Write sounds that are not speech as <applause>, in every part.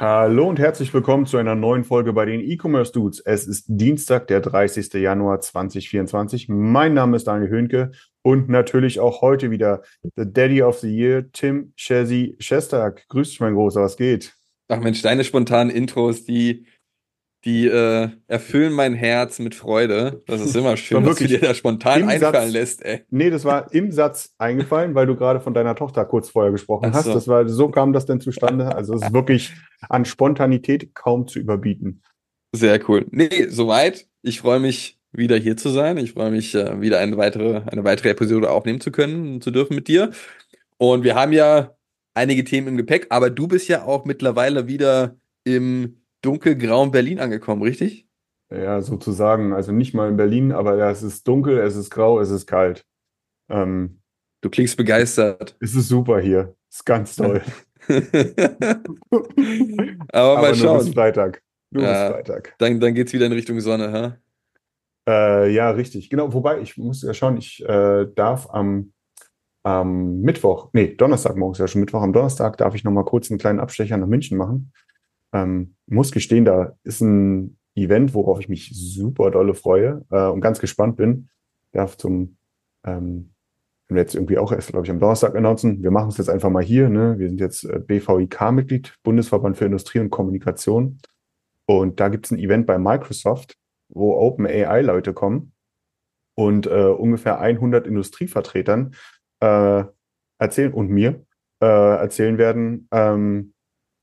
Hallo und herzlich willkommen zu einer neuen Folge bei den E-Commerce Dudes. Es ist Dienstag, der 30. Januar 2024. Mein Name ist Daniel Höhnke und natürlich auch heute wieder the Daddy of the Year, Tim Chessy Shestag. Grüß dich, mein Großer, was geht? Ach Mensch, deine spontanen Intros, die, die äh, erfüllen mein Herz mit Freude. Das ist immer schön, dass du dir da spontan einfallen Satz- lässt, ey. Nee, das war im Satz eingefallen, weil du gerade von deiner Tochter kurz vorher gesprochen Ach hast. so. Das war, so kam das denn zustande. Also es ist wirklich an Spontanität kaum zu überbieten. Sehr cool. Nee, soweit. Ich freue mich, wieder hier zu sein. Ich freue mich, äh, wieder eine weitere, eine weitere Episode aufnehmen zu können, zu dürfen mit dir. Und wir haben ja einige Themen im Gepäck, aber du bist ja auch mittlerweile wieder im dunkelgrauen Berlin angekommen, richtig? Ja, sozusagen. Also nicht mal in Berlin, aber es ist dunkel, es ist grau, es ist kalt. Ähm, Du klingst begeistert. es ist super hier. Ist ganz toll. aber <laughs> <laughs> Aber mal nur bis schauen. Freitag. Nur Ja. bis Freitag. Dann, dann geht's wieder in Richtung Sonne, ha? Äh, ja, richtig. Genau. Wobei, ich muss ja schauen, ich äh, darf am, am Mittwoch, nee, Donnerstag, morgen ist ja schon Mittwoch, am Donnerstag darf ich nochmal kurz einen kleinen Abstecher nach München machen. Ähm, muss gestehen, da ist ein Event, worauf ich mich super dolle freue äh, und ganz gespannt bin. Darf zum, ähm, wir jetzt irgendwie auch erst, glaube ich, am Donnerstag announcen. Wir machen es jetzt einfach mal hier. Ne? Wir sind jetzt äh, BVIK-Mitglied, Bundesverband für Industrie und Kommunikation. Und da gibt es ein Event bei Microsoft, wo OpenAI-Leute kommen und äh, ungefähr 100 Industrievertretern äh, erzählen und mir äh, erzählen werden, ähm,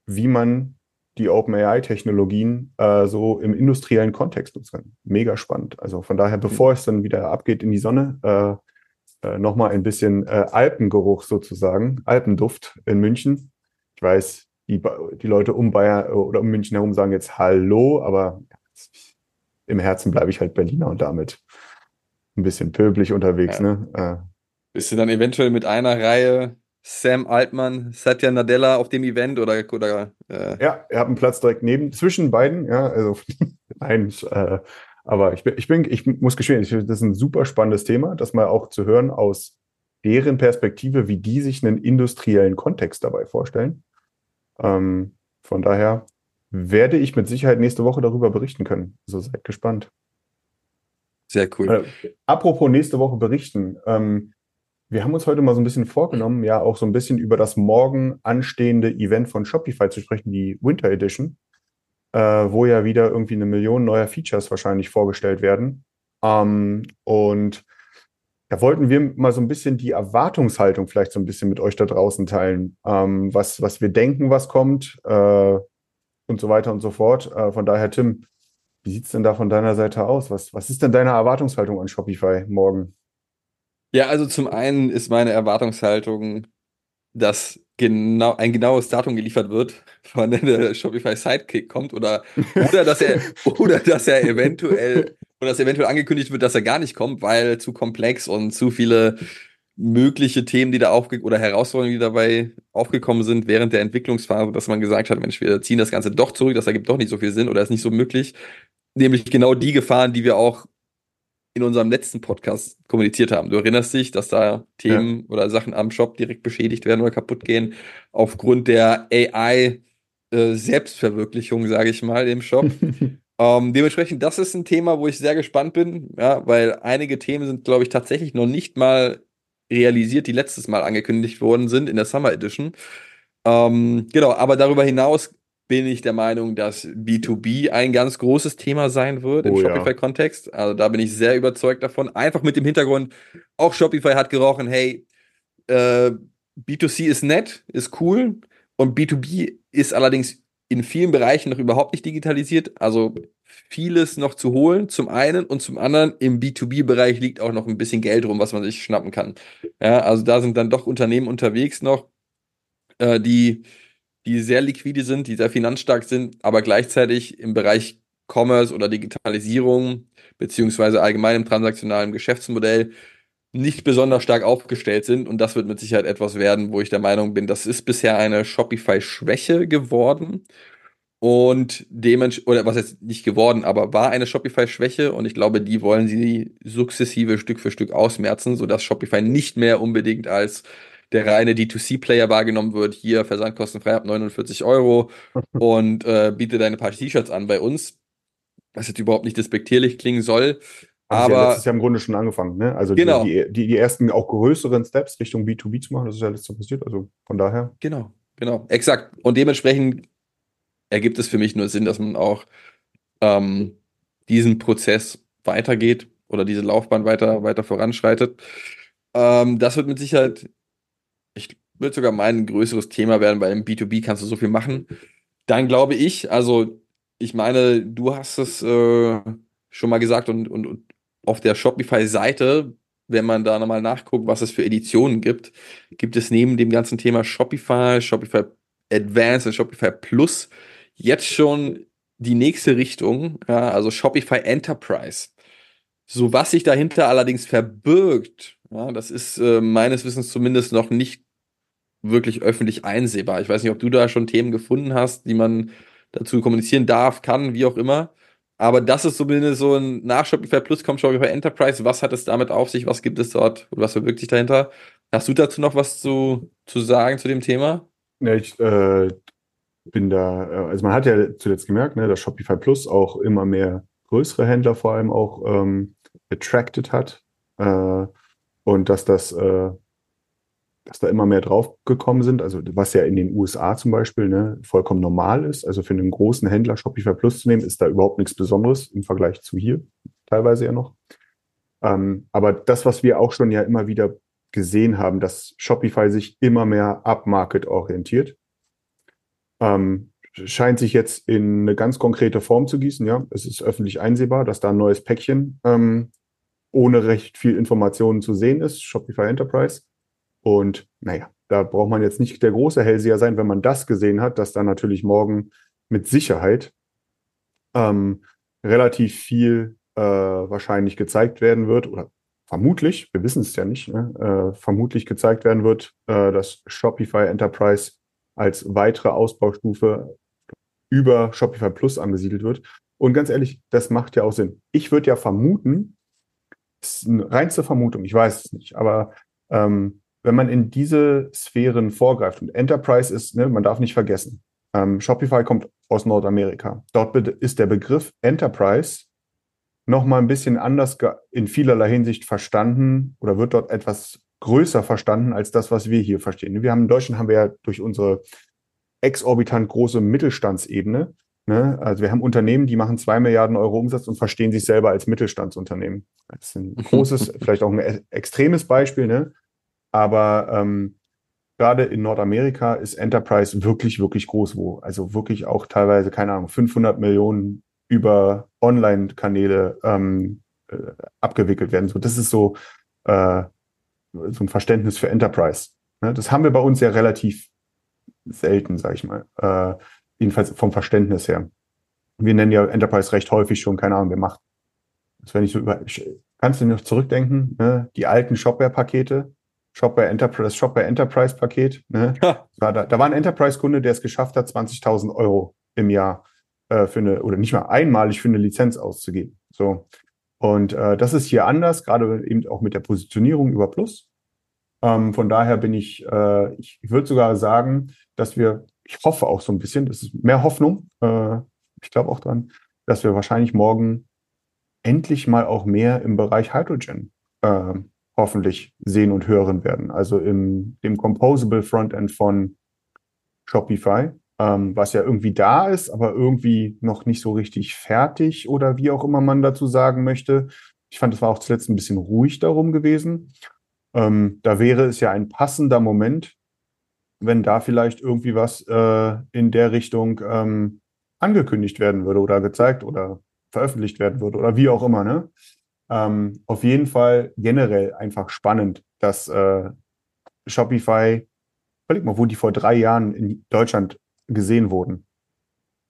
wie man die OpenAI-Technologien äh, so im industriellen Kontext nutzen. Mega spannend. Also von daher, bevor es dann wieder abgeht in die Sonne, äh, äh, nochmal ein bisschen äh, Alpengeruch sozusagen, Alpenduft in München. Ich weiß, die, die Leute um Bayern oder um München herum sagen jetzt Hallo, aber im Herzen bleibe ich halt Berliner und damit ein bisschen pöblich unterwegs. Ja. Ne? Äh, Bist du dann eventuell mit einer Reihe Sam Altmann, Satya Nadella auf dem Event oder, oder äh, ja, ihr habt einen Platz direkt neben, zwischen beiden. Ja, also <laughs> nein, äh, aber ich bin, ich bin, ich muss gestehen, ich, das ist ein super spannendes Thema, das mal auch zu hören aus deren Perspektive, wie die sich einen industriellen Kontext dabei vorstellen. Ähm, von daher werde ich mit Sicherheit nächste Woche darüber berichten können. Also seid gespannt. sehr cool. Äh, apropos nächste Woche berichten. Ähm, wir haben uns heute mal so ein bisschen vorgenommen, ja auch so ein bisschen über das morgen anstehende Event von Shopify zu sprechen, die Winter Edition, äh, wo ja wieder irgendwie eine Million neuer Features wahrscheinlich vorgestellt werden. Ähm, und da wollten wir mal so ein bisschen die Erwartungshaltung vielleicht so ein bisschen mit euch da draußen teilen, ähm, was, was wir denken, was kommt äh, und so weiter und so fort. Äh, von daher, Tim, wie sieht's denn da von deiner Seite aus? Was, was ist denn deine Erwartungshaltung an Shopify morgen? Ja, also zum einen ist meine Erwartungshaltung, dass genau ein genaues Datum geliefert wird, <laughs> von dem der Shopify Sidekick kommt oder oder dass er <laughs> oder dass er eventuell oder dass eventuell angekündigt wird, dass er gar nicht kommt, weil zu komplex und zu viele mögliche Themen, die da aufge oder Herausforderungen, die dabei aufgekommen sind während der Entwicklungsphase, dass man gesagt hat, Mensch, wir ziehen das Ganze doch zurück, das ergibt doch nicht so viel Sinn oder ist nicht so möglich. Nämlich genau die Gefahren, die wir auch in unserem letzten Podcast kommuniziert haben. Du erinnerst dich, dass da Themen oder Sachen am Shop direkt beschädigt werden oder kaputt gehen aufgrund der AI äh, Selbstverwirklichung, sage ich mal, im Shop. <laughs> ähm, dementsprechend, das ist ein Thema, wo ich sehr gespannt bin, ja, weil einige Themen sind, glaube ich, tatsächlich noch nicht mal realisiert, die letztes Mal angekündigt worden sind in der Summer Edition. Ähm, genau, aber darüber hinaus bin ich der Meinung, dass B2B ein ganz großes Thema sein wird im Oh ja. Shopify-Kontext. Also da bin ich sehr überzeugt davon. Einfach mit dem Hintergrund, auch Shopify hat gerochen, hey, äh, B2C ist nett, ist cool und B2B ist allerdings in vielen Bereichen noch überhaupt nicht digitalisiert. Also vieles noch zu holen, zum einen und zum anderen im B2B-Bereich liegt auch noch ein bisschen Geld rum, was man sich schnappen kann. Ja, also da sind dann doch Unternehmen unterwegs noch, äh, die, die sehr liquide sind, die sehr finanzstark sind, aber gleichzeitig im Bereich Commerce oder Digitalisierung beziehungsweise allgemein im transaktionalen Geschäftsmodell nicht besonders stark aufgestellt sind. Und das wird mit Sicherheit etwas werden, wo ich der Meinung bin, das ist bisher eine Shopify-Schwäche geworden. Und dementsprechend, oder was jetzt nicht geworden, aber war eine Shopify-Schwäche und ich glaube, die wollen sie sukzessive Stück für Stück ausmerzen, sodass Shopify nicht mehr unbedingt als der reine D2C-Player wahrgenommen wird. Hier versandkostenfrei ab 49 Euro <laughs> und äh, biete deine paar T-Shirts an bei uns. Was jetzt überhaupt nicht despektierlich klingen soll. Ja aber letztes Jahr im Grunde schon angefangen, ne? Also Genau. die, die, die ersten auch größeren Steps Richtung B2B zu machen, das ist ja letztes Jahr passiert. Also von daher. Genau, genau, exakt. Und dementsprechend ergibt es für mich nur Sinn, dass man auch ähm, diesen Prozess weitergeht oder diese Laufbahn weiter, weiter voranschreitet. Ähm, das wird mit Sicherheit, würde sogar meinen, ein größeres Thema werden, weil im B2B kannst du so viel machen. Dann glaube ich, also ich meine, du hast es äh, schon mal gesagt und, und, und auf der Shopify-Seite, wenn man da nochmal nachguckt, was es für Editionen gibt, gibt es neben dem ganzen Thema Shopify, Shopify Advanced und Shopify Plus jetzt schon die nächste Richtung, ja, also Shopify Enterprise. So was sich dahinter allerdings verbirgt, ja, das ist äh, meines Wissens zumindest noch nicht wirklich öffentlich einsehbar. Ich weiß nicht, ob du da schon Themen gefunden hast, die man dazu kommunizieren darf, kann, wie auch immer. Aber das ist zumindest so ein nach Shopify Plus kommt Shopify Enterprise. Was hat es damit auf sich? Was gibt es dort? Und was verbirgt sich dahinter? Hast du dazu noch was zu, zu sagen zu dem Thema? Ja, ich äh, bin da, äh, also man hat ja zuletzt gemerkt, ne, dass Shopify Plus auch immer mehr größere Händler vor allem auch ähm, attracted hat äh, und dass das, äh, dass da immer mehr draufgekommen sind, also was ja in den USA zum Beispiel ne, vollkommen normal ist, also für einen großen Händler Shopify Plus zu nehmen, ist da überhaupt nichts Besonderes im Vergleich zu hier, teilweise ja noch. Ähm, aber das, was wir auch schon ja immer wieder gesehen haben, dass Shopify sich immer mehr upmarket orientiert. Ähm, scheint sich jetzt in eine ganz konkrete Form zu gießen. Ja, es ist öffentlich einsehbar, dass da ein neues Päckchen ähm, ohne recht viel Informationen zu sehen ist, Shopify Enterprise. Und naja, da braucht man jetzt nicht der große Hellseher sein, wenn man das gesehen hat, dass da natürlich morgen mit Sicherheit ähm, relativ viel äh, wahrscheinlich gezeigt werden wird oder vermutlich, wir wissen es ja nicht, ne, äh, vermutlich gezeigt werden wird, äh, dass Shopify Enterprise als weitere Ausbaustufe über Shopify Plus angesiedelt wird. Und ganz ehrlich, das macht ja auch Sinn. Ich würde ja vermuten, ist eine reinste Vermutung, ich weiß es nicht, aber ähm, wenn man in diese Sphären vorgreift und Enterprise ist, ne, man darf nicht vergessen, ähm, Shopify kommt aus Nordamerika. Dort ist der Begriff Enterprise noch mal ein bisschen anders in vielerlei Hinsicht verstanden oder wird dort etwas größer verstanden als das, was wir hier verstehen. Wir haben in Deutschland haben wir ja durch unsere exorbitant große Mittelstandsebene, ne, also wir haben Unternehmen, die machen zwei Milliarden Euro Umsatz und verstehen sich selber als Mittelstandsunternehmen. Das ist ein <laughs> großes, vielleicht auch ein e- extremes Beispiel, ne? Aber ähm, gerade in Nordamerika ist Enterprise wirklich, wirklich groß, wo also wirklich auch teilweise, keine Ahnung, 500 Millionen über Online-Kanäle ähm, äh, abgewickelt werden. So, das ist so, äh, so ein Verständnis für Enterprise. Ne? Das haben wir bei uns ja relativ selten, sag ich mal. Äh, jedenfalls vom Verständnis her. Wir nennen ja Enterprise recht häufig schon, keine Ahnung, wir machen. Das wenn ich so über, kannst du noch zurückdenken, ne? die alten Shopware-Pakete, Shopware Enterprise, Shopware Enterprise Paket, ne? <laughs> War da, da war ein Enterprise-Kunde, der es geschafft hat, 20.000 Euro im Jahr äh, für eine, oder nicht mal einmalig für eine Lizenz auszugeben. So. Und äh, das ist hier anders, gerade eben auch mit der Positionierung über Plus. Ähm, von daher bin ich, äh, ich, ich würde sogar sagen, dass wir, ich hoffe auch so ein bisschen, das ist mehr Hoffnung, äh, ich glaube auch dran, dass wir wahrscheinlich morgen endlich mal auch mehr im Bereich Hydrogen äh, hoffentlich sehen und hören werden. Also im dem Composable Frontend von Shopify, ähm, was ja irgendwie da ist, aber irgendwie noch nicht so richtig fertig oder wie auch immer man dazu sagen möchte. Ich fand, es war auch zuletzt ein bisschen ruhig darum gewesen. Ähm, da wäre es ja ein passender Moment, wenn da vielleicht irgendwie was äh, in der Richtung ähm, angekündigt werden würde oder gezeigt oder veröffentlicht werden würde oder wie auch immer. Ne? Ähm, auf jeden Fall generell einfach spannend, dass äh, Shopify, überleg mal, wo die vor drei Jahren in Deutschland gesehen wurden.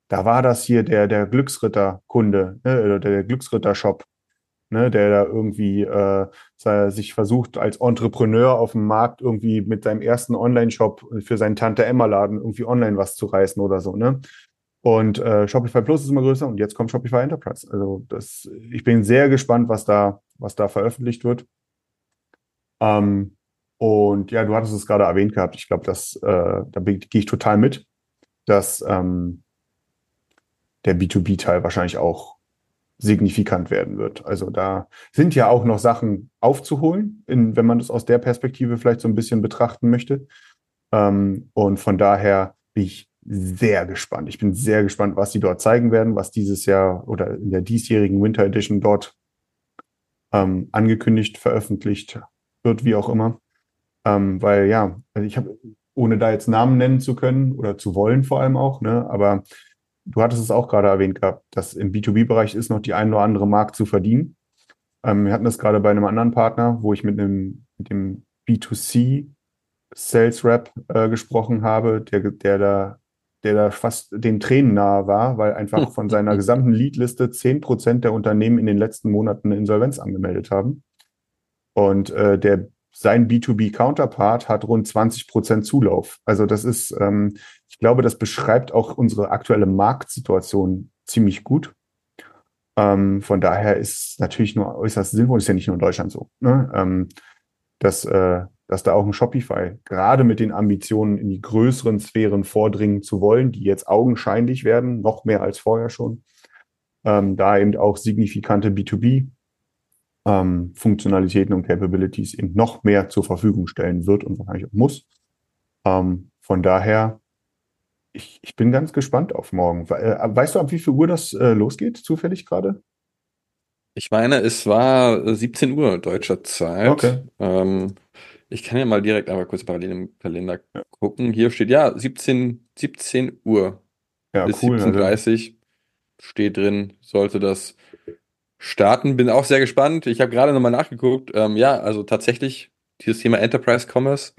Da war das hier der, der Glücksritter-Kunde, ne, oder der Glücksritter-Shop, ne, der da irgendwie äh, sich versucht, als Entrepreneur auf dem Markt irgendwie mit seinem ersten Online-Shop für seinen Tante-Emma-Laden irgendwie online was zu reißen oder so. Ne? Und äh, Shopify Plus ist immer größer und jetzt kommt Shopify Enterprise. Also das, ich bin sehr gespannt, was da, was da veröffentlicht wird. Ähm, und ja, du hattest es gerade erwähnt gehabt. Ich glaube, äh, da gehe ich total mit, dass ähm, der B2B-Teil wahrscheinlich auch signifikant werden wird. Also da sind ja auch noch Sachen aufzuholen, in, wenn man das aus der Perspektive vielleicht so ein bisschen betrachten möchte. Ähm, und von daher bin ich sehr gespannt. Ich bin sehr gespannt, was sie dort zeigen werden, was dieses Jahr oder in der diesjährigen Winter Edition dort ähm, angekündigt, veröffentlicht wird, wie auch immer. Ähm, weil ja, also ich habe, ohne da jetzt Namen nennen zu können oder zu wollen vor allem auch, ne, aber du hattest es auch gerade erwähnt gehabt, dass im B2B-Bereich ist noch die ein oder andere Mark zu verdienen. Ähm, wir hatten das gerade bei einem anderen Partner, wo ich mit einem mit dem B2C Sales Rep äh, gesprochen habe, der, der da der da fast den Tränen nahe war, weil einfach <laughs> von seiner gesamten Leadliste zehn Prozent der Unternehmen in den letzten Monaten eine Insolvenz angemeldet haben. Und äh, der sein B2B-Counterpart hat rund 20 Prozent Zulauf. Also das ist, ähm, ich glaube, das beschreibt auch unsere aktuelle Marktsituation ziemlich gut. Ähm, von daher ist natürlich nur äußerst sinnvoll, ist ja nicht nur in Deutschland so, ne? ähm, dass äh, dass da auch ein Shopify gerade mit den Ambitionen in die größeren Sphären vordringen zu wollen, die jetzt augenscheinlich werden, noch mehr als vorher schon, ähm, da eben auch signifikante B2B ähm, Funktionalitäten und Capabilities eben noch mehr zur Verfügung stellen wird und wahrscheinlich auch muss. Ähm, von daher, ich, ich bin ganz gespannt auf morgen. Äh, weißt du, ab wie viel Uhr das äh, losgeht, zufällig gerade? Ich meine, es war 17 Uhr deutscher Zeit. Okay. Ich kann ja mal direkt einmal kurz parallel im Kalender ja. gucken. Hier steht ja 17, 17 Uhr ja, bis cool, 17.30 Uhr steht drin, sollte das starten. Bin auch sehr gespannt. Ich habe gerade nochmal nachgeguckt. Ähm, ja, also tatsächlich, dieses Thema Enterprise Commerce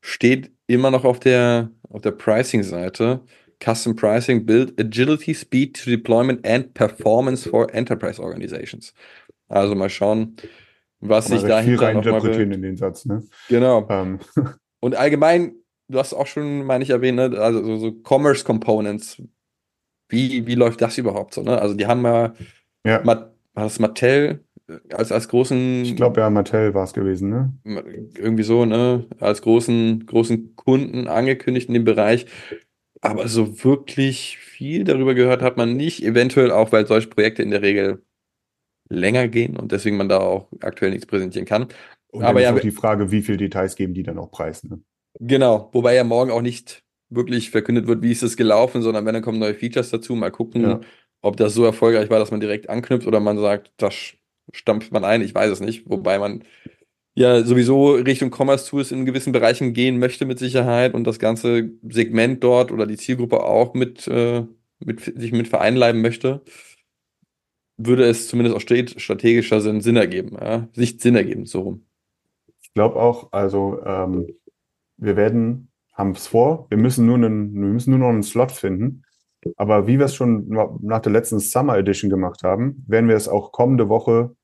steht immer noch auf der, auf der Pricing-Seite. Custom Pricing, Build Agility, Speed to Deployment and Performance for Enterprise Organizations. Also mal schauen, was sich dahinter noch mal in den Satz, ne? Genau. Ähm. <laughs> Und allgemein, du hast auch schon, meine ich, erwähnt, ne? also so, so, Commerce Components. Wie, wie läuft das überhaupt so? Ne? Also die haben ja, ja. war das Mattel als, als großen. Ich glaube ja, Mattel war es gewesen, ne? Irgendwie so, ne? Als großen, großen Kunden angekündigt in dem Bereich. Aber so wirklich viel darüber gehört hat man nicht. Eventuell auch, weil solche Projekte in der Regel länger gehen und deswegen man da auch aktuell nichts präsentieren kann. Und Aber ja, auch die Frage, wie viele Details geben die dann auch preis. Ne? Genau, wobei ja morgen auch nicht wirklich verkündet wird, wie ist es gelaufen, sondern wenn dann kommen neue Features dazu, mal gucken, ja. ob das so erfolgreich war, dass man direkt anknüpft oder man sagt, das stampft man ein, ich weiß es nicht, wobei man ja sowieso Richtung Commerce Tools in gewissen Bereichen gehen möchte mit Sicherheit und das ganze Segment dort oder die Zielgruppe auch mit, äh, mit sich mit vereinleiben möchte würde es zumindest aus strategischer Sinn Sinn ergeben, ja? Sicht Sinn ergeben, so rum. Ich glaube auch, also ähm, wir werden, haben es vor, wir müssen nur einen, wir müssen nur noch einen Slot finden. Aber wie wir es schon nach der letzten Summer Edition gemacht haben, werden wir es auch kommende Woche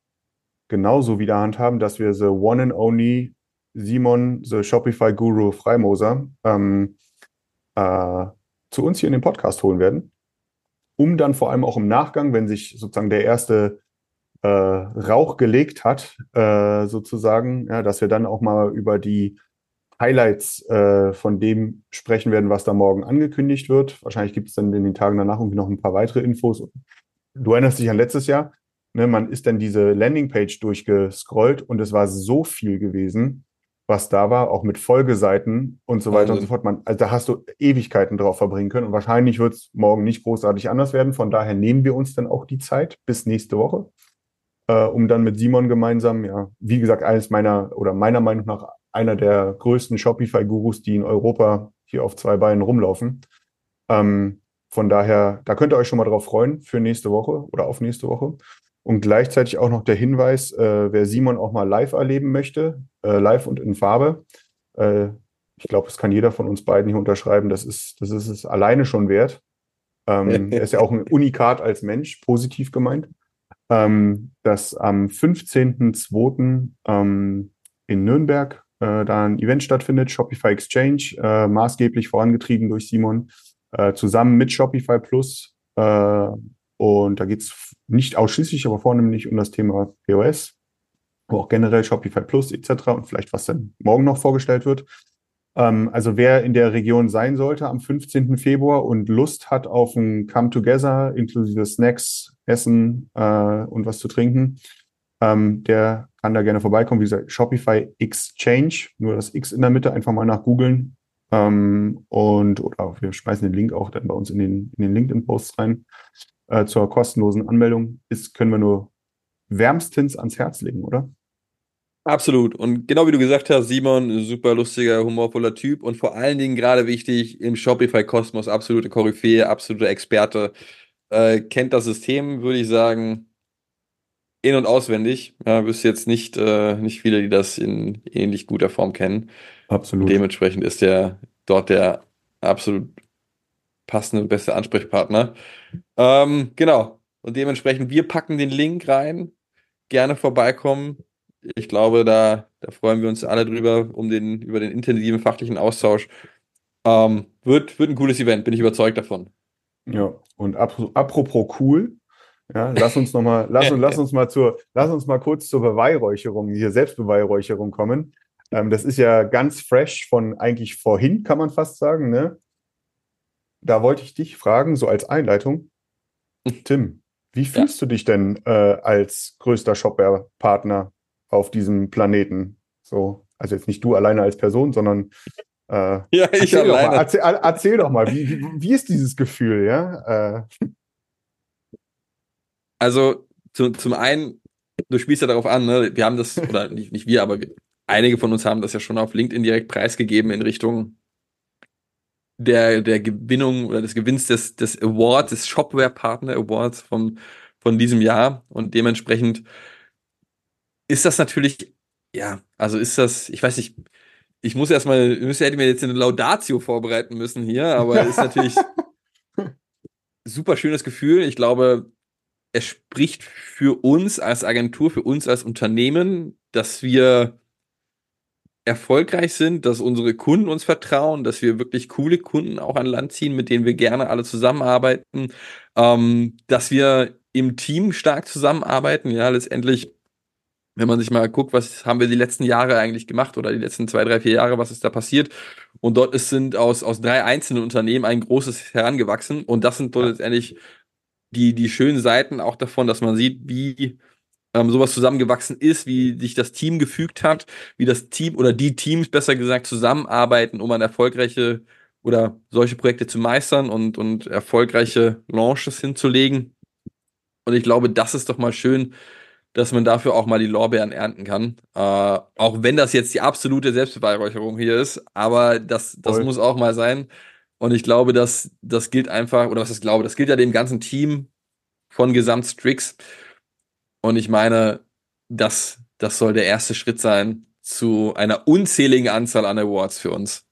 genauso wieder handhaben, dass wir the one and only Simon, the Shopify Guru Freimoser, ähm, äh, zu uns hier in den Podcast holen werden um dann vor allem auch im Nachgang, wenn sich sozusagen der erste äh, Rauch gelegt hat, äh, sozusagen, ja, dass wir dann auch mal über die Highlights äh, von dem sprechen werden, was da morgen angekündigt wird. Wahrscheinlich gibt es dann in den Tagen danach irgendwie noch ein paar weitere Infos. Du erinnerst dich an letztes Jahr, ne, man ist dann diese Landingpage durchgescrollt und es war so viel gewesen, was da war, auch mit Folgeseiten und so weiter Wahnsinn. und so fort. Man, also da hast du Ewigkeiten drauf verbringen können und wahrscheinlich wird es morgen nicht großartig anders werden. Von daher nehmen wir uns dann auch die Zeit bis nächste Woche, äh, um dann mit Simon gemeinsam, ja, wie gesagt, eines meiner oder meiner Meinung nach einer der größten Shopify-Gurus, die in Europa hier auf zwei Beinen rumlaufen. Ähm, von daher, da könnt ihr euch schon mal drauf freuen für nächste Woche oder auf nächste Woche. Und gleichzeitig auch noch der Hinweis, äh, wer Simon auch mal live erleben möchte, äh, live und in Farbe. Äh, ich glaube, das kann jeder von uns beiden hier unterschreiben. Das ist, das ist es alleine schon wert. Ähm, <laughs> er ist ja auch ein Unikat als Mensch, positiv gemeint. Ähm, dass am 15.02. Ähm, in Nürnberg äh, da ein Event stattfindet, Shopify Exchange, äh, maßgeblich vorangetrieben durch Simon äh, zusammen mit Shopify Plus. Äh, und da geht es nicht ausschließlich, aber vornehmlich um das Thema POS, aber auch generell Shopify Plus etc. und vielleicht was dann morgen noch vorgestellt wird. Ähm, also wer in der Region sein sollte am 15. Februar und Lust hat auf ein Come Together inklusive Snacks, Essen äh, und was zu trinken, ähm, der kann da gerne vorbeikommen. Wie gesagt, Shopify Exchange, nur das X in der Mitte, einfach mal nach googeln ähm, und oder wir schmeißen den Link auch dann bei uns in den, in den LinkedIn-Posts rein. Äh, zur kostenlosen Anmeldung ist, können wir nur wärmstens ans Herz legen, oder? Absolut. Und genau wie du gesagt hast, Simon, super lustiger, humorvoller Typ und vor allen Dingen gerade wichtig im Shopify-Kosmos, absolute Koryphäe, absolute Experte. Äh, kennt das System, würde ich sagen, in- und auswendig. Ja, bist jetzt nicht, äh, nicht viele, die das in ähnlich guter Form kennen. Absolut. Dementsprechend ist er dort der absolut passende, beste Ansprechpartner. Ähm, genau. Und dementsprechend, wir packen den Link rein. Gerne vorbeikommen. Ich glaube, da, da freuen wir uns alle drüber, um den, über den intensiven fachlichen Austausch. Ähm, wird, wird ein cooles Event, bin ich überzeugt davon. Ja, und ap apropos cool, ja, lass uns noch mal, lass, <laughs> lass uns mal zur, lass uns mal kurz zur Beweihräucherung, hier Selbstbeweihräucherung kommen. Ähm, das ist ja ganz fresh von eigentlich vorhin, kann man fast sagen. Ne? Da wollte ich dich fragen, so als Einleitung. <laughs> Tim, wie fühlst ja. du dich denn äh, als größter Shopware-Partner auf diesem Planeten? So, also jetzt nicht du alleine als Person, sondern äh, <laughs> ja, ich erzähl, alleine. Doch mal, erzähl, erzähl doch mal, wie, wie, ist dieses Gefühl, ja? Äh. Also zu, zum einen, du spielst ja darauf an, ne? wir haben das, <laughs> oder nicht, nicht wir, aber einige von uns haben das ja schon auf LinkedIn direkt preisgegeben in Richtung der, der Gewinnung oder des Gewinns des, des Awards, des Shopware Partner Awards von, von diesem Jahr. Und dementsprechend ist das natürlich, ja, also ist das, ich weiß nicht, ich muss erstmal, müsste, hätte mir jetzt eine Laudatio vorbereiten müssen hier, aber ist natürlich <laughs> super schönes Gefühl. Ich glaube, es spricht für uns als Agentur, für uns als Unternehmen, dass wir erfolgreich sind, dass unsere Kunden uns vertrauen, dass wir wirklich coole Kunden auch an Land ziehen, mit denen wir gerne alle zusammenarbeiten, ähm, dass wir im Team stark zusammenarbeiten. Ja, letztendlich, wenn man sich mal guckt, was haben wir die letzten Jahre eigentlich gemacht oder die letzten zwei, drei, vier Jahre, was ist da passiert? Und dort ist, sind aus, aus drei einzelnen Unternehmen ein großes herangewachsen. Und das sind ja. letztendlich die, die schönen Seiten auch davon, dass man sieht, wie ähm, sowas zusammengewachsen ist, wie sich das Team gefügt hat, wie das Team oder die Teams besser gesagt zusammenarbeiten, um an erfolgreiche oder solche Projekte zu meistern und, und erfolgreiche Launches hinzulegen. Und ich glaube, das ist doch mal schön, dass man dafür auch mal die Lorbeeren ernten kann. Äh, auch wenn das jetzt die absolute Selbstbeweihräucherung hier ist, aber das, das muss auch mal sein. Und ich glaube, dass das gilt einfach, oder was ich glaube, das gilt ja dem ganzen Team von Gesamt Strix. Und ich meine, das, das soll der erste Schritt sein zu einer unzähligen Anzahl an Awards für uns.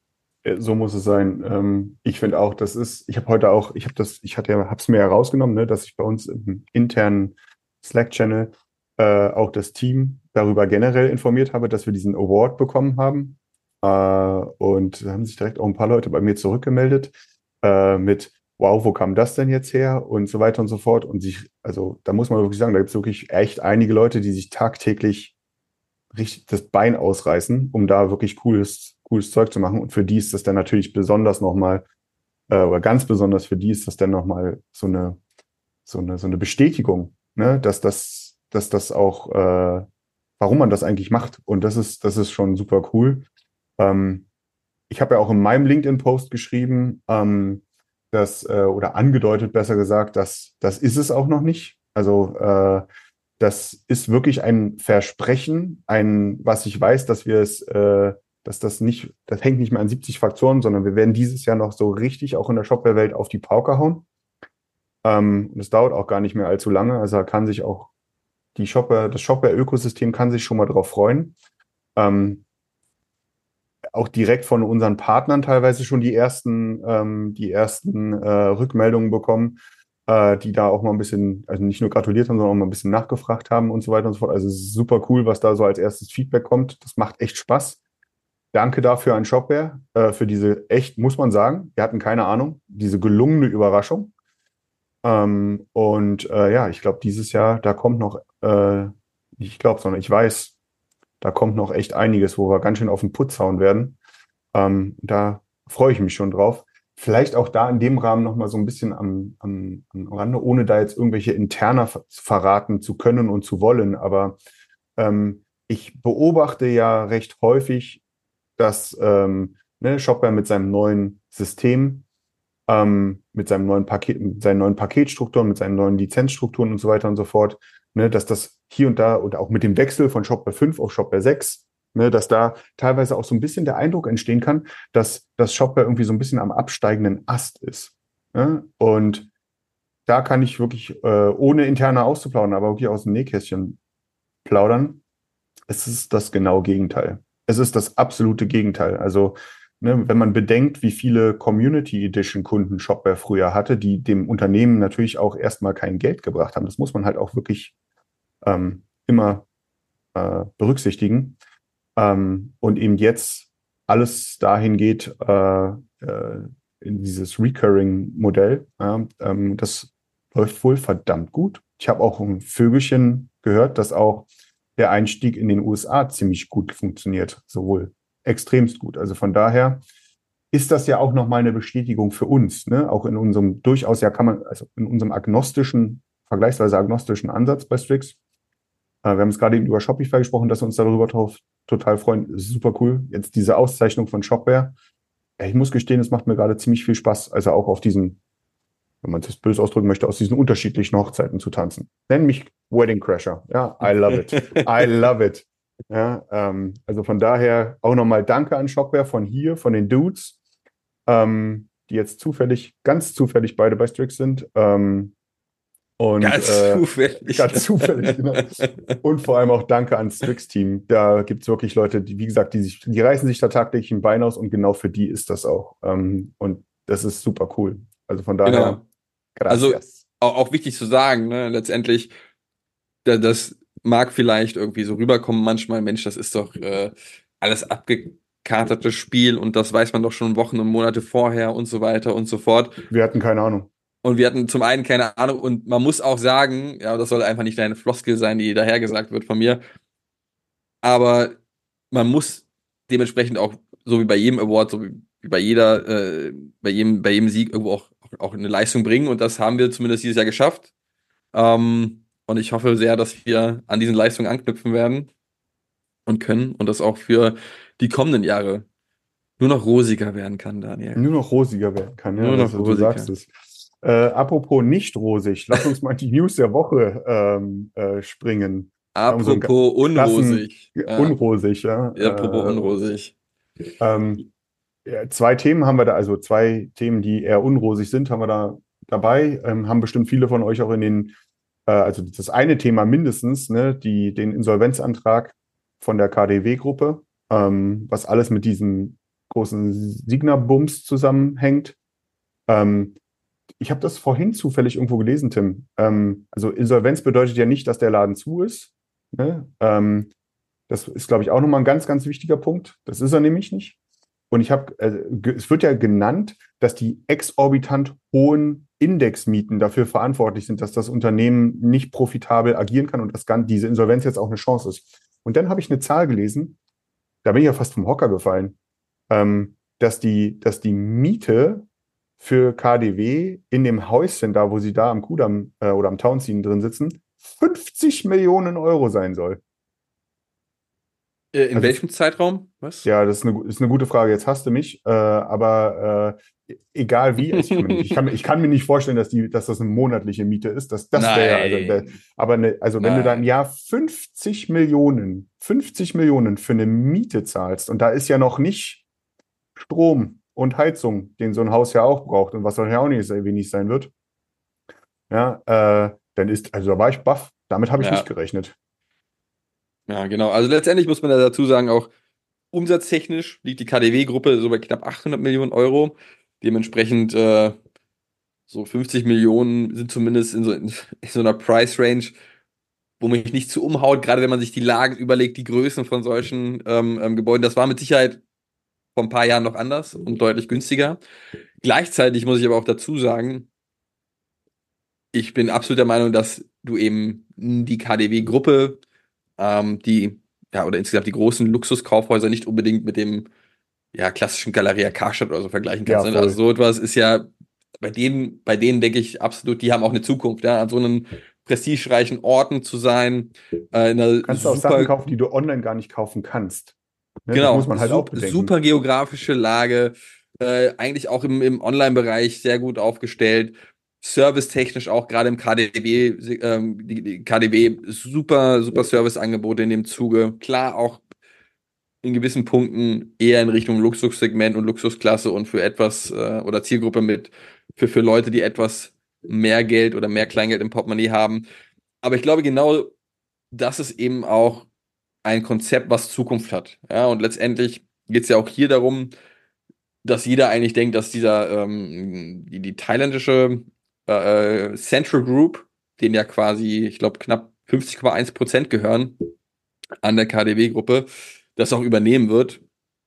So muss es sein. Ähm, ich finde auch, das ist, ich habe heute auch, ich habe das, ich hatte, habe es mir herausgenommen, ne, dass ich bei uns im internen Slack-Channel äh, auch das Team darüber generell informiert habe, dass wir diesen Award bekommen haben. Äh, und da haben sich direkt auch ein paar Leute bei mir zurückgemeldet äh, mit, wow, wo kam das denn jetzt her und so weiter und so fort. Und sich, also da muss man wirklich sagen, da gibt es wirklich echt einige Leute, die sich tagtäglich richtig das Bein ausreißen, um da wirklich cooles, cooles Zeug zu machen. Und für die ist das dann natürlich besonders nochmal, äh, oder ganz besonders für die ist das dann nochmal so eine, so eine, so eine Bestätigung, ne, dass das, dass das auch, äh, warum man das eigentlich macht. Und das ist, das ist schon super cool. Ähm, ich habe ja auch in meinem LinkedIn-Post geschrieben, ähm, dass, äh, oder angedeutet besser gesagt, dass das ist es auch noch nicht. Also äh, das ist wirklich ein Versprechen, ein, was ich weiß, dass wir es äh, dass das nicht, das hängt nicht mehr an 70 Faktoren, sondern wir werden dieses Jahr noch so richtig auch in der Shopware-Welt auf die Pauke hauen. Ähm, und es dauert auch gar nicht mehr allzu lange. Also da kann sich auch die Shopware, das Shopware-Ökosystem kann sich schon mal drauf freuen. Ähm, auch direkt von unseren Partnern teilweise schon die ersten, ähm, die ersten äh, Rückmeldungen bekommen, äh, die da auch mal ein bisschen, also nicht nur gratuliert haben, sondern auch mal ein bisschen nachgefragt haben und so weiter und so fort. Also super cool, was da so als erstes Feedback kommt. Das macht echt Spaß. Danke dafür an Shopware, äh, für diese echt, muss man sagen, wir hatten keine Ahnung, diese gelungene Überraschung. Ähm, und äh, ja, ich glaube, dieses Jahr, da kommt noch, äh, ich glaube, sondern ich weiß, da kommt noch echt einiges, wo wir ganz schön auf den Putz hauen werden. Ähm, da freue ich mich schon drauf. Vielleicht auch da in dem Rahmen nochmal so ein bisschen am, am, am Rande, ohne da jetzt irgendwelche interner verraten zu können und zu wollen. Aber ähm, ich beobachte ja recht häufig, dass ähm, ne, Shopware mit seinem neuen System, ähm, mit seinem neuen Paket, mit seinen neuen Paketstrukturen, mit seinen neuen Lizenzstrukturen und so weiter und so fort, ne, dass das hier und da und auch mit dem Wechsel von Shopware 5 auf Shopware 6, ne, dass da teilweise auch so ein bisschen der Eindruck entstehen kann, dass das Shopware irgendwie so ein bisschen am absteigenden Ast ist. Ne? Und da kann ich wirklich, äh, ohne interner auszuplaudern, aber wirklich aus dem Nähkästchen plaudern. Es ist das genaue Gegenteil. Es ist das absolute Gegenteil. Also, ne, wenn man bedenkt, wie viele Community Edition Kunden Shopware früher hatte, die dem Unternehmen natürlich auch erstmal kein Geld gebracht haben, das muss man halt auch wirklich ähm, immer äh, berücksichtigen. Ähm, und eben jetzt alles dahin geht, äh, äh, in dieses Recurring-Modell. Ja, ähm, das läuft wohl verdammt gut. Ich habe auch ein Vögelchen gehört, dass auch der Einstieg in den USA ziemlich gut funktioniert, sowohl extremst gut. Also von daher ist das ja auch nochmal eine Bestätigung für uns, ne? auch in unserem durchaus, ja kann man, also in unserem agnostischen, vergleichsweise agnostischen Ansatz bei Strix. Äh, wir haben es gerade eben über Shopify gesprochen, dass wir uns darüber drauf total freuen. Super cool. Jetzt diese Auszeichnung von Shopware. Ich muss gestehen, es macht mir gerade ziemlich viel Spaß, also auch auf diesen wenn man das böse ausdrücken möchte, aus diesen unterschiedlichen Hochzeiten zu tanzen. Nenn mich Wedding Crasher. Ja, I love it. <laughs> I love it. Ja, ähm, also von daher auch nochmal Danke an Shopware von hier, von den Dudes, ähm, die jetzt zufällig, ganz zufällig beide bei Strix sind. Ähm, und, ganz äh, zufällig. Ganz zufällig, genau. Und vor allem auch Danke ans Strix-Team. Da gibt es wirklich Leute, die, wie gesagt, die sich, die reißen sich da tagtäglich ein Bein aus und genau für die ist das auch. Ähm, und das ist super cool. Also von daher. Genau. Also auch, auch, wichtig zu sagen, ne, letztendlich, da, das mag vielleicht irgendwie so rüberkommen manchmal, Mensch, das ist doch äh, alles abgekartetes Spiel und das weiß man doch schon Wochen und Monate vorher und so weiter und so fort. Wir hatten keine Ahnung. Und wir hatten zum einen keine Ahnung und man muss auch sagen, ja, das soll einfach nicht deine Floskel sein, die dahergesagt wird von mir, aber man muss dementsprechend auch, so wie bei jedem Award, so wie bei jeder, äh, bei jedem, bei jedem Sieg irgendwo auch auch eine Leistung bringen und das haben wir zumindest dieses Jahr geschafft. Ähm, und ich hoffe sehr, dass wir an diesen Leistungen anknüpfen werden und können und das auch für die kommenden Jahre nur noch rosiger werden kann, Daniel. Nur noch rosiger werden kann, ja. Nur noch also, rosiger. Du sagst es. Äh, apropos nicht rosig, lass uns mal die News der Woche ähm, äh, springen. Apropos so unrosig. Unrosig, ja. ja apropos äh, unrosig. Ähm, zwei Themen haben wir da, also zwei Themen, die eher unrosig sind, haben wir da dabei. Ähm, haben bestimmt viele von euch auch in den, äh, also das eine Thema mindestens, ne, die, den Insolvenzantrag von der KDW-Gruppe, ähm, was alles mit diesem großen Signa-Bums zusammenhängt. Ähm, ich habe das vorhin zufällig irgendwo gelesen, Tim. Ähm, also Insolvenz bedeutet ja nicht, dass der Laden zu ist. Ne? Ähm, das ist, glaube ich, auch nochmal ein ganz, ganz wichtiger Punkt. Das ist er nämlich nicht. Und ich habe, äh, es wird ja genannt, dass die exorbitant hohen Indexmieten dafür verantwortlich sind, dass das Unternehmen nicht profitabel agieren kann und dass diese Insolvenz jetzt auch eine Chance ist. Und dann habe ich eine Zahl gelesen, da bin ich ja fast vom Hocker gefallen, ähm, dass die, dass die Miete für KDW in dem Häuschen da, wo sie da am Kudamm äh, oder am Townsien drin sitzen, 50 Millionen Euro sein soll. Äh, in Also- welchem Zeitraum? Was? Ja, das ist eine, ist eine gute Frage. Jetzt hast du mich, äh, aber äh, egal wie, ich kann, mir nicht, ich, kann, ich kann mir nicht vorstellen, dass, die, dass das eine monatliche Miete ist. Das, das wäre ja, also, der, aber eine, also wenn du da im Nein. Jahr 50 Millionen, 50 Millionen für eine Miete zahlst und da ist ja noch nicht Strom und Heizung, den so ein Haus ja auch braucht und was wahrscheinlich auch nicht sehr wenig sein wird, ja, äh, dann ist, also da war ich baff. Damit habe ich Ja. nicht gerechnet. Ja, genau. Also letztendlich muss man da dazu sagen, auch umsatztechnisch liegt die KDW-Gruppe so bei knapp 800 Millionen Euro. Dementsprechend äh, so 50 Millionen sind zumindest in so, in so einer Price-Range, wo mich nicht zu umhaut, gerade wenn man sich die Lagen überlegt, die Größen von solchen ähm, ähm, Gebäuden. Das war mit Sicherheit vor ein paar Jahren noch anders und deutlich günstiger. Gleichzeitig muss ich aber auch dazu sagen, ich bin absolut der Meinung, dass du eben die KDW-Gruppe, ähm, die, ja, oder insgesamt die großen Luxuskaufhäuser nicht unbedingt mit dem ja, klassischen Galeria Karstadt oder so vergleichen kannst. Ja, ne? also so etwas ist ja bei denen, bei denen denke ich absolut, die haben auch eine Zukunft, ja, an so einem prestigereichen Orten zu sein, äh, in einer Kannst du auch Sachen kaufen, die du online gar nicht kaufen kannst. Ne, Genau, Das muss man halt auch bedenken. super geografische Lage, äh, eigentlich auch im, im Online-Bereich sehr gut aufgestellt, servicetechnisch auch gerade im KDW, ähm, KDW super, super Serviceangebote in dem Zuge. Klar auch in gewissen Punkten eher in Richtung Luxussegment und Luxusklasse und für etwas äh, oder Zielgruppe mit für, für Leute, die etwas mehr Geld oder mehr Kleingeld im Portemonnaie haben. Aber ich glaube genau, das ist eben auch ein Konzept, was Zukunft hat. Ja, und letztendlich geht es ja auch hier darum, dass jeder eigentlich denkt, dass dieser ähm, die, die thailändische äh, Central Group, den ja quasi, ich glaube, knapp 50,1 Prozent gehören an der KDW-Gruppe, das auch übernehmen wird,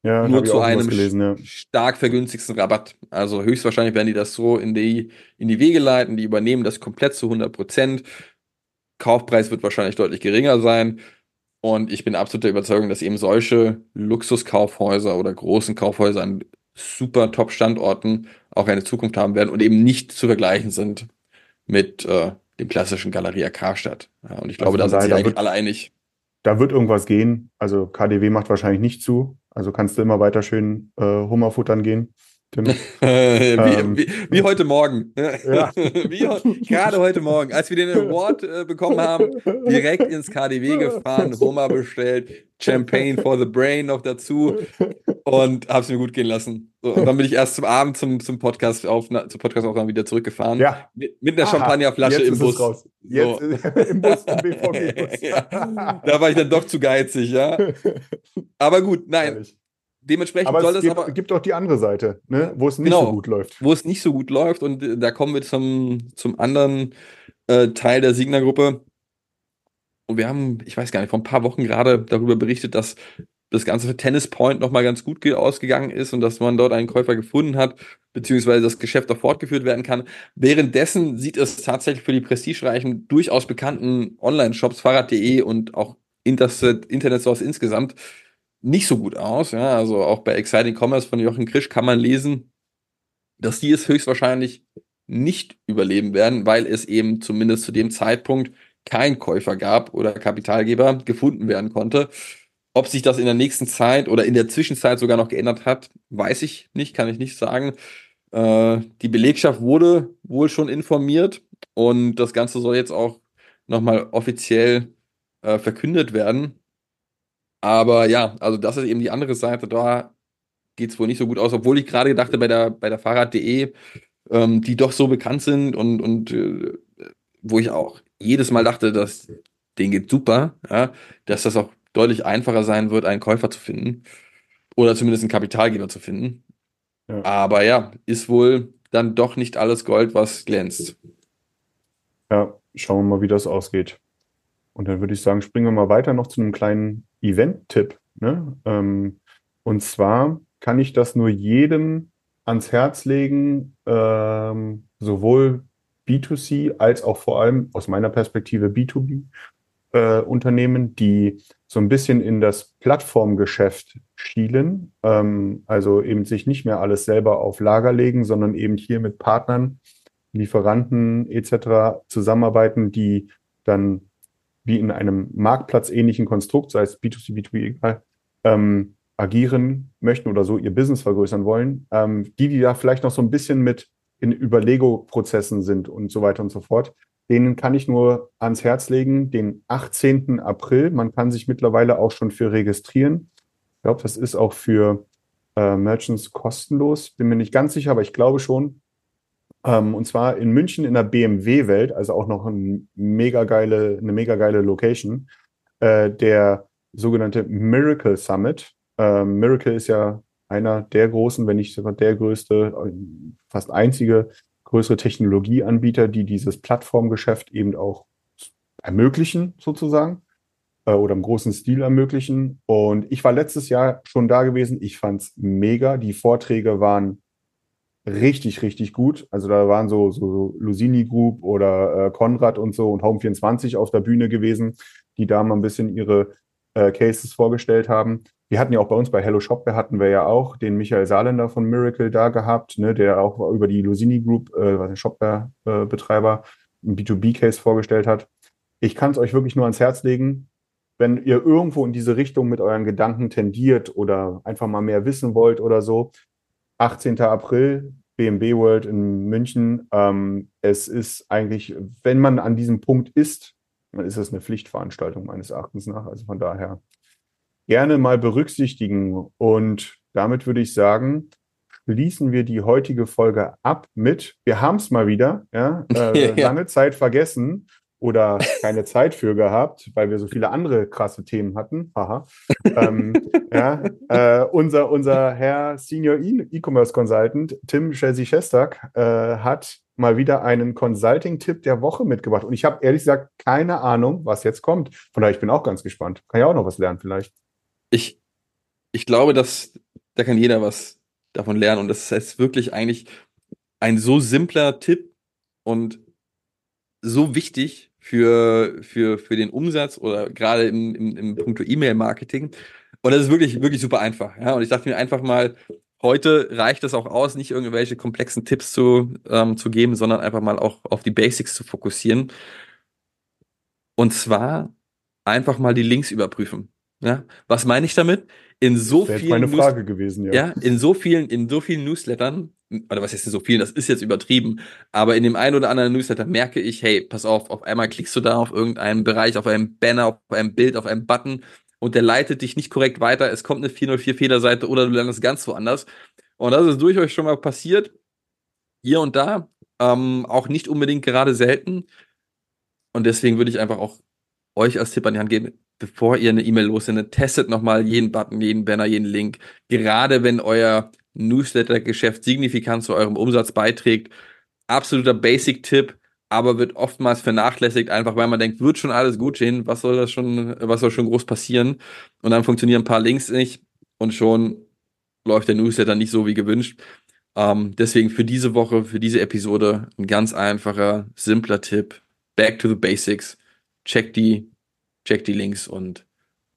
ja, nur zu einem gelesen, ja. stark vergünstigsten Rabatt. Also höchstwahrscheinlich werden die das so in die, in die Wege leiten, die übernehmen das komplett zu 100 Prozent. Kaufpreis wird wahrscheinlich deutlich geringer sein. Und ich bin absolut der Überzeugung, dass eben solche Luxuskaufhäuser oder großen Kaufhäuser an super Top-Standorten auch eine Zukunft haben werden und eben nicht zu vergleichen sind mit äh, dem klassischen Galeria Karstadt. Ja, und ich glaube, Also da sind da eigentlich alle einig. Da wird irgendwas gehen. Also KDW macht wahrscheinlich nicht zu. Also kannst du immer weiter schön äh, Hummer futtern gehen. Tim. <laughs> wie, Ähm, wie, wie heute Morgen. Ja. <laughs> wie, gerade heute Morgen, als wir den Award äh, bekommen haben, direkt ins KDW gefahren, Hummer bestellt, Champagne for the Brain noch dazu und hab's mir gut gehen lassen. So, und dann bin ich erst zum Abend zum, zum Podcast auf, zum Podcast auch dann wieder zurückgefahren. Ja, Mit, mit einer Aha, Champagnerflasche jetzt im es Bus. raus. Jetzt im Bus, im BVG-Bus. <laughs> Ja, da war ich dann doch zu geizig, ja. Aber gut, nein, Ehrlich. Dementsprechend Aber soll es gibt, aber. gibt auch die andere Seite, ne, wo es nicht Genau. so gut läuft. wo es nicht so gut läuft. Und äh, da kommen wir zum, zum anderen äh, Teil der Signa-Gruppe. Und wir haben, ich weiß gar nicht, vor ein paar Wochen gerade darüber berichtet, dass das Ganze für Tennis Point nochmal ganz gut ge- ausgegangen ist und dass man dort einen Käufer gefunden hat, beziehungsweise das Geschäft auch fortgeführt werden kann. Währenddessen sieht es tatsächlich für die prestigereichen, durchaus bekannten Online-Shops, Fahrrad.de und auch Internet, Internet Stores insgesamt nicht so gut aus. Ja, also auch bei Exciting Commerce von Jochen Krisch kann man lesen, dass die es höchstwahrscheinlich nicht überleben werden, weil es eben zumindest zu dem Zeitpunkt kein Käufer gab oder Kapitalgeber gefunden werden konnte. Ob sich das in der nächsten Zeit oder in der Zwischenzeit sogar noch geändert hat, weiß ich nicht, kann ich nicht sagen. Äh, die Belegschaft wurde wohl schon informiert und das Ganze soll jetzt auch nochmal offiziell äh, verkündet werden. Aber ja, also das ist eben die andere Seite. Da geht es wohl nicht so gut aus, obwohl ich gerade dachte, bei der, bei der Fahrrad.de, ähm, die doch so bekannt sind und, und äh, wo ich auch jedes Mal dachte, dass denen geht super, ja, dass das auch deutlich einfacher sein wird, einen Käufer zu finden oder zumindest einen Kapitalgeber zu finden. Ja. Aber ja, ist wohl dann doch nicht alles Gold, was glänzt. Ja, schauen wir mal, wie das ausgeht. Und dann würde ich sagen, springen wir mal weiter noch zu einem kleinen Event-Tipp. Ne? Ähm, und zwar kann ich das nur jedem ans Herz legen, ähm, sowohl B2C als auch vor allem aus meiner Perspektive B2B äh, Unternehmen, die so ein bisschen in das Plattformgeschäft schielen, ähm, also eben sich nicht mehr alles selber auf Lager legen, sondern eben hier mit Partnern, Lieferanten etc. zusammenarbeiten, die dann wie in einem marktplatzähnlichen Konstrukt, sei es B2C, B2B, egal, ähm, agieren möchten oder so ihr Business vergrößern wollen, ähm, die, die da vielleicht noch so ein bisschen mit in Überlego-Prozessen sind und so weiter und so fort, denen kann ich nur ans Herz legen, den 18. April. Man kann sich mittlerweile auch schon für registrieren. Ich glaube, das ist auch für äh, Merchants kostenlos. Bin mir nicht ganz sicher, aber ich glaube schon. Ähm, und zwar in München in der BMW-Welt, also auch noch ein mega geile, eine mega geile Location. Äh, der sogenannte Miracle Summit. Äh, Miracle ist ja einer der großen, wenn nicht sogar der größte, fast einzige größere Technologieanbieter, die dieses Plattformgeschäft eben auch ermöglichen, sozusagen, äh, oder im großen Stil ermöglichen. Und ich war letztes Jahr schon da gewesen. Ich fand's mega. Die Vorträge waren richtig, richtig gut. Also da waren so, so Lusini Group oder äh, Konrad und so und Home24 auf der Bühne gewesen, die da mal ein bisschen ihre äh, Cases vorgestellt haben. Wir hatten ja auch bei uns bei Hello Shopware hatten wir ja auch den Michael Saarländer von Miracle da gehabt, ne, der auch über die Lusini Group, äh, was ein Shopware-Betreiber, äh, ein B2B-Case vorgestellt hat. Ich kann es euch wirklich nur ans Herz legen. Wenn ihr irgendwo in diese Richtung mit euren Gedanken tendiert oder einfach mal mehr wissen wollt oder so, 18. April, BMW World in München. Ähm, es ist eigentlich, wenn man an diesem Punkt ist, dann ist es eine Pflichtveranstaltung meines Erachtens nach. Also von daher gerne mal berücksichtigen. Und damit würde ich sagen, schließen wir die heutige Folge ab mit, wir haben es mal wieder, ja, äh, <laughs> ja. lange Zeit vergessen oder keine <laughs> Zeit für gehabt, weil wir so viele andere krasse Themen hatten. Haha. ähm, ja, äh, unser, unser Herr Senior e- E-Commerce Consultant, Tim Chelsea Shestak, äh, hat mal wieder einen Consulting-Tipp der Woche mitgebracht. Und ich habe ehrlich gesagt keine Ahnung, was jetzt kommt. Von daher, ich bin auch ganz gespannt. Kann ja auch noch was lernen vielleicht. Ich, ich glaube, dass da kann jeder was davon lernen. Und das ist wirklich eigentlich ein so simpler Tipp und so wichtig für, für, für den Umsatz oder gerade im, im, im Punkto E-Mail-Marketing. Und das ist wirklich, wirklich super einfach. Ja? Und ich dachte mir einfach mal, heute reicht es auch aus, nicht irgendwelche komplexen Tipps zu, ähm, zu geben, sondern einfach mal auch auf die Basics zu fokussieren. Und zwar einfach mal die Links überprüfen. Ja? Was meine ich damit? In so das vielen meine Frage News gewesen, ja. ja. in so vielen, in so vielen Newslettern oder was heißt denn so viel, das ist jetzt übertrieben, aber in dem einen oder anderen Newsletter merke ich, hey, pass auf, auf einmal klickst du da auf irgendeinen Bereich, auf einen Banner, auf ein Bild, auf einen Button und der leitet dich nicht korrekt weiter, es kommt eine 404 Fehlerseite oder du landest ganz woanders. Und das ist durchaus schon mal passiert, hier und da, ähm, auch nicht unbedingt gerade selten. Und deswegen würde ich einfach auch euch als Tipp an die Hand geben, bevor ihr eine E-Mail lossendet, testet nochmal jeden Button, jeden Banner, jeden Link. Gerade wenn euer Newsletter-Geschäft signifikant zu eurem Umsatz beiträgt. Absoluter Basic-Tipp, aber wird oftmals vernachlässigt, einfach weil man denkt, wird schon alles gut gehen, was soll das schon, was soll schon groß passieren? Und dann funktionieren ein paar Links nicht und schon läuft der Newsletter nicht so wie gewünscht. Ähm, deswegen für diese Woche, für diese Episode ein ganz einfacher, simpler Tipp. Back to the Basics. Check die, check die Links und,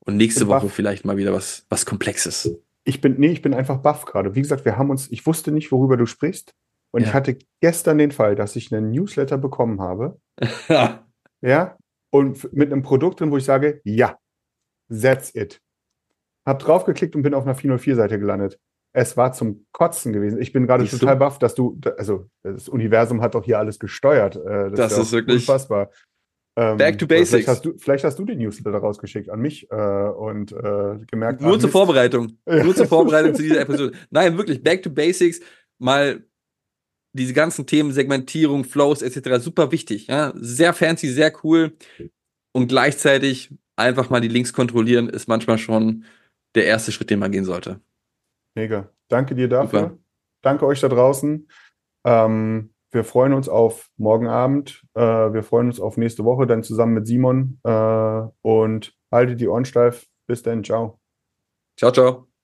und nächste Woche vielleicht mal wieder was, was Komplexes. Ich bin, nee, ich bin einfach baff gerade. Wie gesagt, wir haben uns, ich wusste nicht, worüber du sprichst. Und ja. ich hatte gestern den Fall, dass ich einen Newsletter bekommen habe. <laughs> ja. Und mit einem Produkt drin, wo ich sage, ja, that's it. Hab draufgeklickt und bin auf einer 404-Seite gelandet. Es war zum Kotzen gewesen. Ich bin gerade total baff, dass du, also das Universum hat doch hier alles gesteuert. Äh, das, das ist, ist wirklich unfassbar. Ähm, Back to Basics. Vielleicht hast, du, vielleicht hast du den Newsletter rausgeschickt an mich äh, und äh, gemerkt. Nur zur Vorbereitung. <laughs> Nur zur Vorbereitung zu dieser Episode. Nein, wirklich, Back to Basics, mal diese ganzen Themen, Segmentierung, Flows etc. super wichtig. Ja? Sehr fancy, sehr cool. Und gleichzeitig einfach mal die Links kontrollieren, ist manchmal schon der erste Schritt, den man gehen sollte. Mega. Danke dir dafür. Super. Danke euch da draußen. Ähm, wir freuen uns auf morgen Abend. Äh, wir freuen uns auf nächste Woche, dann zusammen mit Simon. Äh, und haltet die Ohren steif. Bis dann. Ciao. Ciao, ciao.